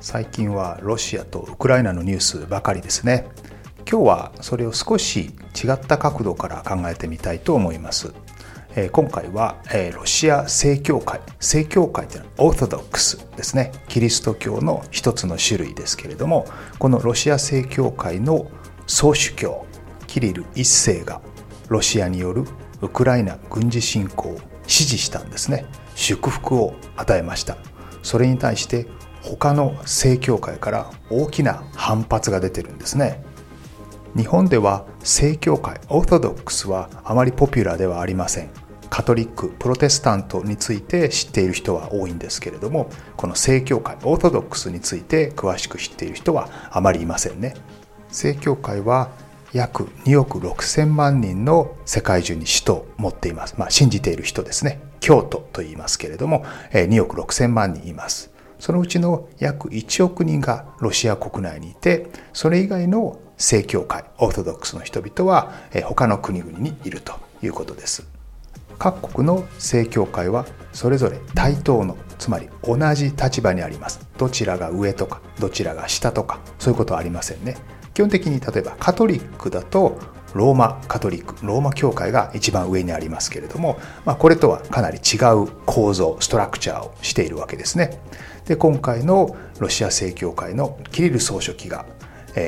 最近はロシアとウクライナのニュースばかりですね。今日はそれを少し違った角度から考えてみたいと思います。今回はロシア正教会。正教会というのはオーソドックスですね。キリスト教の一つの種類ですけれどもこのロシア正教会の総主教キリル一世がロシアによるウクライナ軍事侵攻を支持したんですね。祝福を与えました。それに対して他の正教会から大きな反発が出てるんですね日本では正教会オーソドックスはあまりポピュラーではありませんカトリックプロテスタントについて知っている人は多いんですけれどもこの正教会オーソドックスについて詳しく知っている人はあまりいませんね正教会は約2億6千万人の世界中に使徒を持っています。まあ、信じている人ですね。京都と言いますけれども、2億6千万人います。そのうちの約1億人がロシア国内にいて、それ以外の正教会、オーソドックスの人々は他の国々にいるということです。各国の正教会はそれぞれ対等の、つまり同じ立場にあります。どちらが上とか、どちらが下とか、そういうことはありませんね。基本的に例えばカトリックだとローマカトリックローマ教会が一番上にありますけれども、まあ、これとはかなり違う構造ストラクチャーをしているわけですねで今回のロシア正教会のキリル総書記が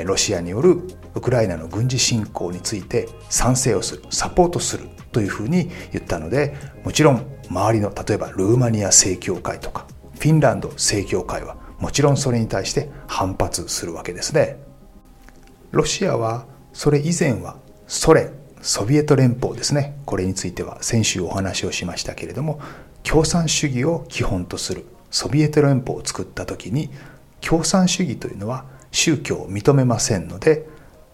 ロシアによるウクライナの軍事侵攻について賛成をするサポートするというふうに言ったのでもちろん周りの例えばルーマニア正教会とかフィンランド正教会はもちろんそれに対して反発するわけですね。ロシアはそれ以前はソ連ソビエト連邦ですね。これについては先週お話をしましたけれども共産主義を基本とするソビエト連邦を作った時に共産主義というのは宗教を認めませんので、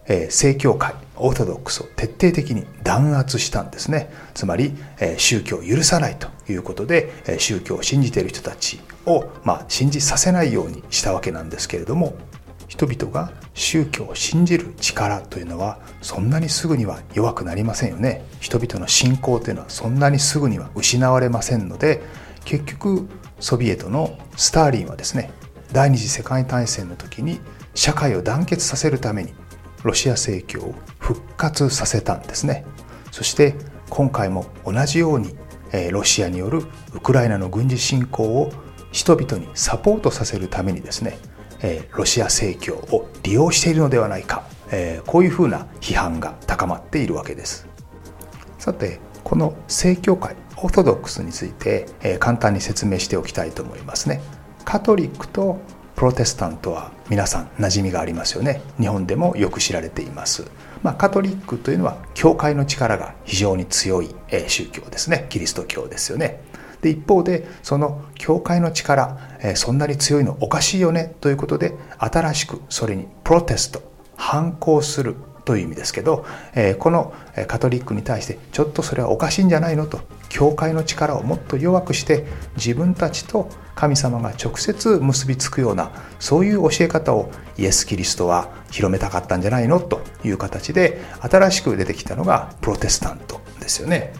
えー、正教会オーソドックスを徹底的に弾圧したんですね。つまり、えー、宗教を許さないということで、えー、宗教を信じている人たちを、まあ、信じさせないようにしたわけなんですけれども人々が宗教を信じる力というのはそんなにすぐには弱くなりませんよね。人々の信仰というのはそんなにすぐには失われませんので結局ソビエトのスターリンはですね第二次世界大戦の時に社会を団結させるためにロシア正教を復活させたんですね。そして今回も同じようにロシアによるウクライナの軍事侵攻を人々にサポートさせるためにですねえロシア正教を利用しているのではないか、えこういうふうな批判が高まっているわけです。さてこの正教会オーソドックスについて、え簡単に説明しておきたいと思いますね。カトリックとプロテスタントは皆さん馴染みがありますよね。日本でもよく知られています。まあ、カトリックというのは教会の力が非常に強い宗教ですね。キリスト教ですよね。で一方でその教会の力、えそんなに強いのおかしいよねということで新しくそれにプロテスト反抗するという意味ですけど、えこのカトリックに対してちょっとそれはおかしいんじゃないのと教会の力をもっと弱くして自分たちと神様が直接結びつくようなそういう教え方をイエス・キリストは広めたかったんじゃないのという形で新しく出てきたのがプロテスタントですよね。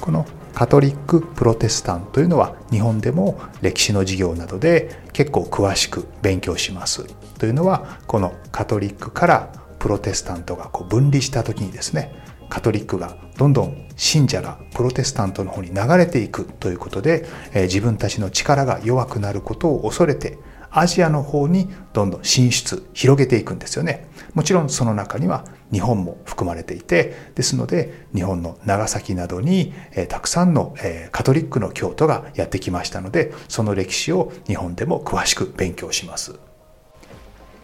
このカトリック・プロテスタントというのは日本でも歴史の授業などで結構詳しく勉強します。というのはこのカトリックからプロテスタントがこう分離した時にですねカトリックがどんどん信者がプロテスタントの方に流れていくということで、え自分たちの力が弱くなることを恐れてアジアの方にどんどん進出広げていくんですよね。もちろんその中には日本も含まれていてですので日本の長崎などに、えー、たくさんの、えー、カトリックの教徒がやってきましたのでその歴史を日本でも詳しく勉強します。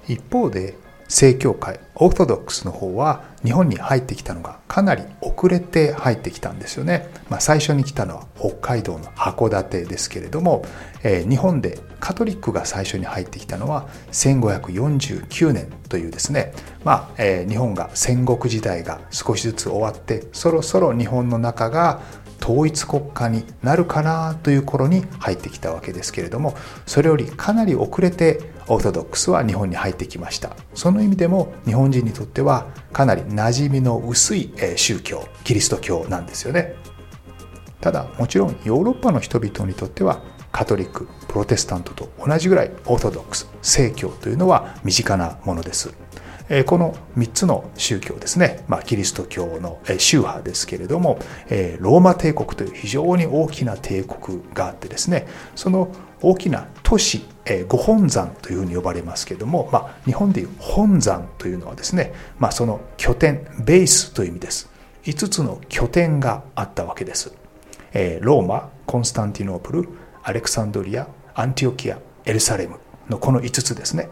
一方で正教会オーソドックスの方は日本に入ってきたのがかなり遅れて入ってきたんですよね、まあ、最初に来たのは北海道の函館ですけれども、えー、日本でカトリックが最初に入ってきたのは1549年というですね、まあえー、日本が戦国時代が少しずつ終わってそろそろ日本の中が統一国家になるかなという頃に入ってきたわけですけれどもそれよりかなり遅れてオーソドックスは日本に入ってきました。その意味でも日本人にとってはかなり馴染みの薄い宗教キリスト教なんですよね。ただもちろんヨーロッパの人々にとってはカトリックプロテスタントと同じぐらいオーソドックス正教というのは身近なものです。この3つの宗教ですね、まあ、キリスト教の宗派ですけれどもローマ帝国という非常に大きな帝国があってですねその大きな都市ご本山というふうに呼ばれますけれども、まあ、日本でいう本山というのはですね、まあ、その拠点ベースという意味です。5つの拠点があったわけです。ローマコンスタンティノープルアレクサンドリアアンティオキアエルサレムのこの5つですね。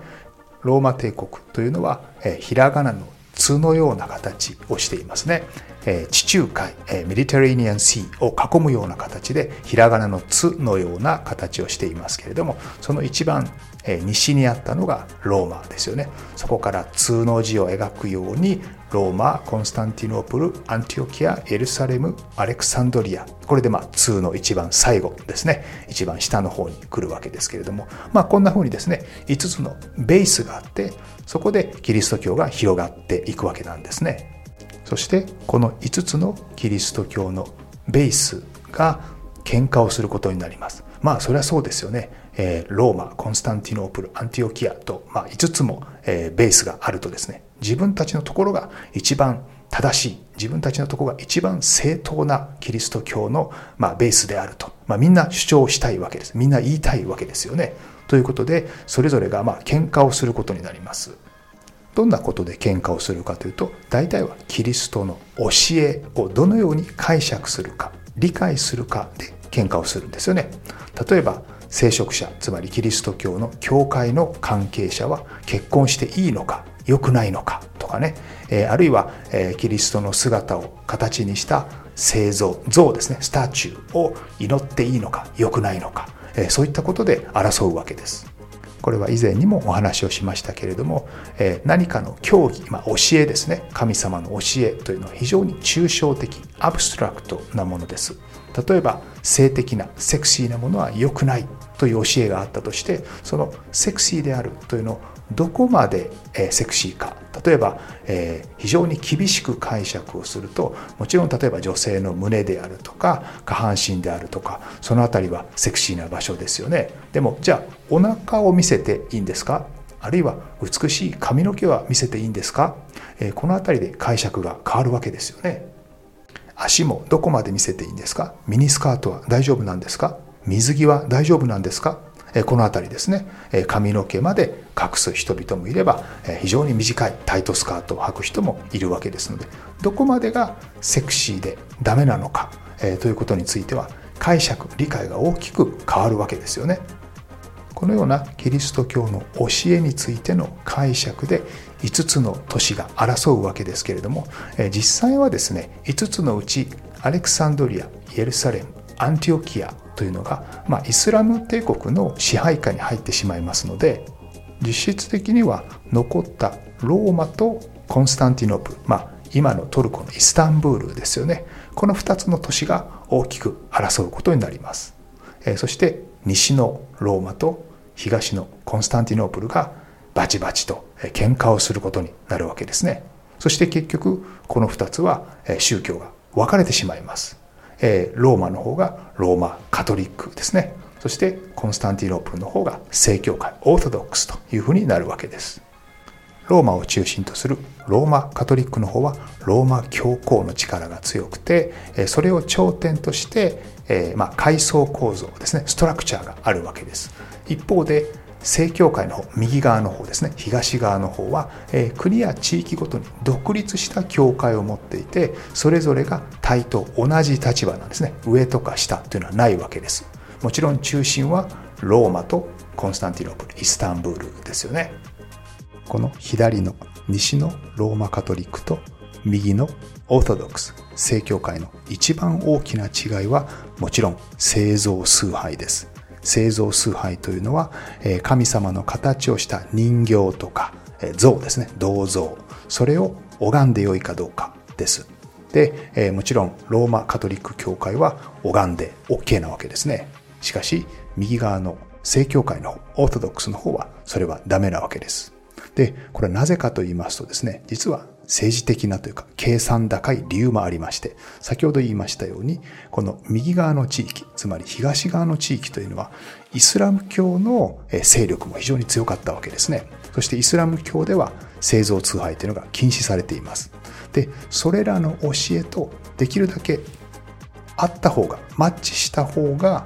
ローマ帝国というのは、えひらがなの「つ」のような形をしていますね。地中海、え Mediterranean Sea を囲むような形でひらがなの「つ」のような形をしていますけれどもその一番西にあったのがローマですよね。そこからつの字を描くようにローマコンスタンティノープルアンティオキアエルサレムアレクサンドリア。これでまあつの一番最後ですね。一番下の方に来るわけですけれども。まあこんな風にですね5つのベースがあってそこでキリスト教が広がっていくわけなんですね。そしてこの5つのキリスト教のベースが喧嘩をすることになります。まあそれはそうですよね。えローマコンスタンティノープルアンティオキアと、まあ、5つも、えベースがあるとですね。自分たちのところが一番正しい自分たちのところが一番正当なキリスト教の、まあ、ベースであると、まあ、みんな主張したいわけです。みんな言いたいわけですよね。ということでそれぞれがまあ喧嘩をすることになります。どんなことで喧嘩をするかというと大体はキリストの教えをどのように解釈するか理解するかで喧嘩をするんですよね。例えば聖職者つまりキリスト教の教会の関係者は結婚していいのか良くないのかとかね、えあるいは、えキリストの姿を形にした聖像像ですね。スタチューを祈っていいのか良くないのか、えそういったことで争うわけです。これは以前にもお話をしましたけれども、え何かの教義、まあ、教えですね。神様の教えというのは非常に抽象的アブストラクトなものです。例えば性的なセクシーなものは良くないという教えがあったとしてそのセクシーであるというのをどこまでセクシーか例えば、え非常に厳しく解釈をするともちろん例えば女性の胸であるとか下半身であるとかその辺りはセクシーな場所ですよね。でもじゃあお腹を見せていいんですか？あるいは美しい髪の毛は見せていいんですか、えこの辺りで解釈が変わるわけですよね。足もどこまで見せていいんですか？ミニスカートは大丈夫なんですか？水着は大丈夫なんですか？この辺りですね髪の毛まで隠す人々もいれば非常に短いタイトスカートを履く人もいるわけですのでどこまでがセクシーでダメなのかということについては解釈理解が大きく変わるわけですよね。このようなキリスト教の教えについての解釈で5つの都市が争うわけですけれども実際はですね5つのうちアレクサンドリアイエルサレムアンティオキアというのが、まあ、イスラム帝国の支配下に入ってしまいますので実質的には残ったローマとコンスタンティノープル、まあ、今のトルコのイスタンブールですよね。この2つの都市が大きく争うことになります、えそして西のローマと東のコンスタンティノープルがバチバチと喧嘩をすることになるわけですね。そして結局この2つは宗教が分かれてしまいます。えローマの方がローマカトリックですね。そしてコンスタンティノープルの方が正教会オーソドックスというふうになるわけです。ローマを中心とするローマカトリックの方はローマ教皇の力が強くてそれを頂点として、えまあ、階層構造ですね。ストラクチャーがあるわけです。一方で正教会の方右側の方ですね。東側の方は、え、国や地域ごとに独立した教会を持っていてそれぞれが対と同じ立場なんですね。上とか下というのはないわけです。もちろん中心はローマとコンスタンティノープルイスタンブールですよね。この左の西のローマカトリックと右のオーソドックス正教会の一番大きな違いはもちろん聖像崇拝です。聖像崇拝というのは神様の形をした人形とか像ですね。銅像。それを拝んでよいかどうかです。でもちろんローマカトリック教会は拝んで OK なわけですね。しかし右側の正教会のオーソドックスの方はそれはダメなわけです。でこれはなぜかと言いますとですね実は政治的なというか計算高い理由もありまして先ほど言いましたようにこの右側の地域つまり東側の地域というのはイスラム教の勢力も非常に強かったわけですね。そしてイスラム教では製造崇拝というのが禁止されています。でそれらの教えとできるだけあった方がマッチした方が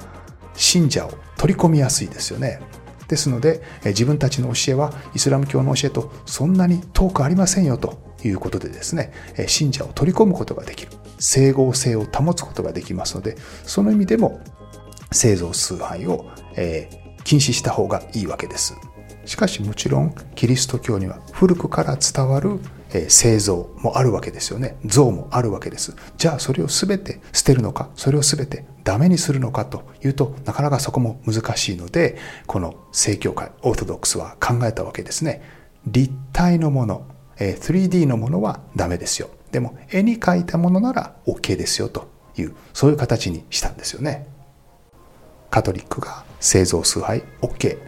信者を取り込みやすいですよね。ですので自分たちの教えはイスラム教の教えとそんなに遠くありませんよということでですね信者を取り込むことができる。整合性を保つことができますのでその意味でも製造崇拝を、えー、禁止した方がいいわけです。しかしもちろんキリスト教には古くから伝わる製造もあるわけですよね。像もあるわけです。じゃあそれを全て捨てるのかそれを全てダメにするのかというとなかなかそこも難しいのでこの正教会オーソドックスは考えたわけですね。立体のもの。3D のものはダメですよ。でも絵に描いたものなら OK ですよというそういう形にしたんですよね。カトリックが製造崇拝 OK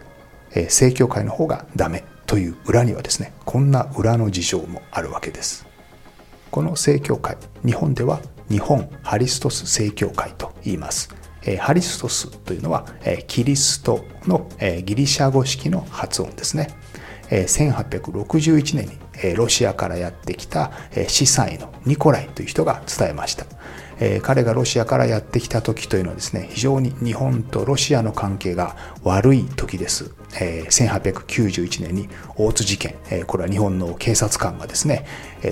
正教会の方がダメという裏にはですねこんな裏の事情もあるわけです。この正教会日本では日本ハリストス正教会と言います。ハリストスというのはキリストのギリシャ語式の発音ですね。1861年にロシアからやってきた司祭のニコライという人が伝えました、彼がロシアからやってきた時というのはですね、非常に日本とロシアの関係が悪い時です。1891年に大津事件、これは日本の警察官がですね、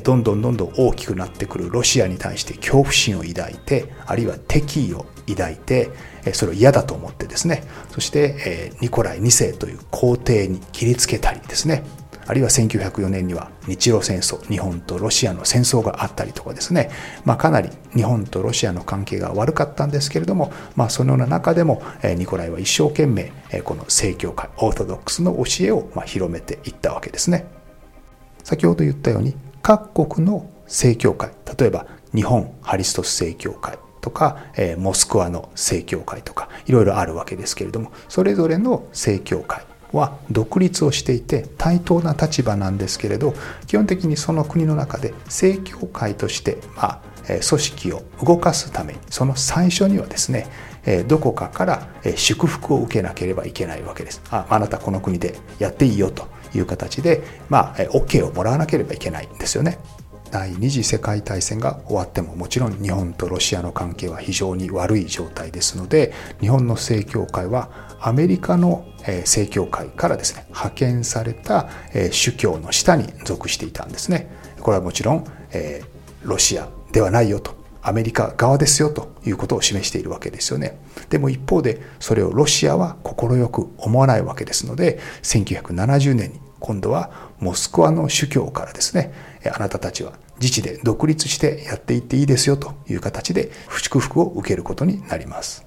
どんどんどんどん大きくなってくるロシアに対して恐怖心を抱いて、あるいは敵意を抱いて、それを嫌だと思ってですね、そして、ニコライ2世という皇帝に切りつけたりですね、あるいは1904年には日露戦争日本とロシアの戦争があったりとかですね、まあ、かなり日本とロシアの関係が悪かったんですけれども、まあ、そのような中でもニコライは一生懸命この正教会オーソドックスの教えをま広めていったわけですね。先ほど言ったように各国の正教会例えば日本ハリストス正教会とか、えモスクワの正教会とかいろいろあるわけですけれどもそれぞれの正教会は独立をしていて対等な立場なんですけれど基本的にその国の中で正教会として、まあ、組織を動かすためにその最初にはですねどこかから祝福を受けなければいけないわけです。ああなたこの国でやっていいよという形で、まあ、OK をもらわなければいけないんですよね。第二次世界大戦が終わってももちろん日本とロシアの関係は非常に悪い状態ですので日本の正教会はアメリカの正教会からですね派遣された主教の下に属していたんですね。これはもちろんえロシアではないよとアメリカ側ですよということを示しているわけですよね。でも一方でそれをロシアは快く思わないわけですので1970年に今度はモスクワの主教からですねあなたたちは自治で独立してやっていっていいですよという形で祝福を受けることになります。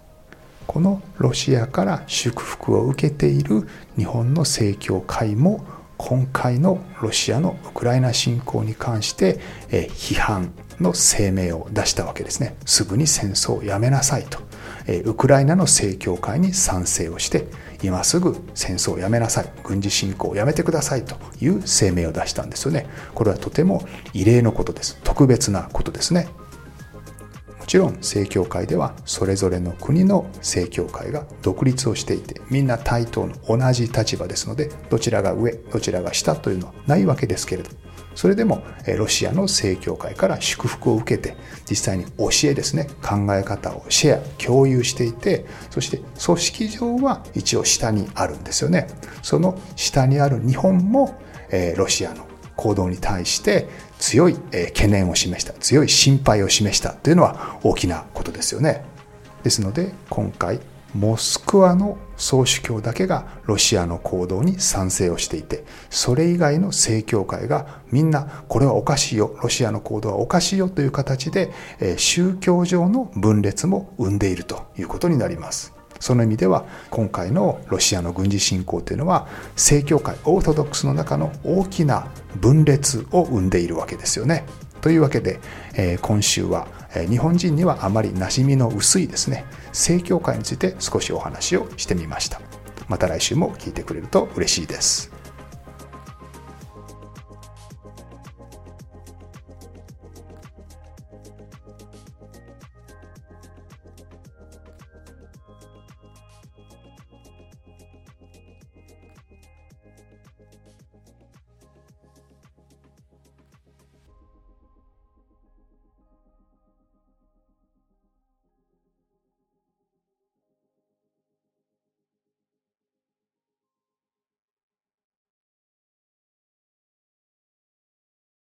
このロシアから祝福を受けている日本の正教会も今回のロシアのウクライナ侵攻に関して批判の声明を出したわけですね。すぐに戦争をやめなさいと。ウクライナの正教会に賛成をして今すぐ戦争をやめなさい。軍事侵攻をやめてくださいという声明を出したんですよね。これはとても異例のことです。特別なことですね。もちろん正教会ではそれぞれの国の正教会が独立をしていてみんな対等の同じ立場ですのでどちらが上どちらが下というのはないわけですけれどそれでもロシアの正教会から祝福を受けて実際に教えですね考え方をシェア共有していてそして組織上は一応下にあるんですよね。その下にある日本もロシアの行動に対して強い懸念を示した強い心配を示したというのは大きなことですよね。ですので今回モスクワの総主教だけがロシアの行動に賛成をしていてそれ以外の正教会がみんなこれはおかしいよロシアの行動はおかしいよという形で宗教上の分裂も生んでいるということになります。その意味では今回のロシアの軍事侵攻というのは正教会オーソドックスの中の大きな分裂を生んでいるわけですよね。というわけで、えー、今週は日本人にはあまり馴染みの薄いですね。正教会について少しお話をしてみました。また来週も聞いてくれると嬉しいです。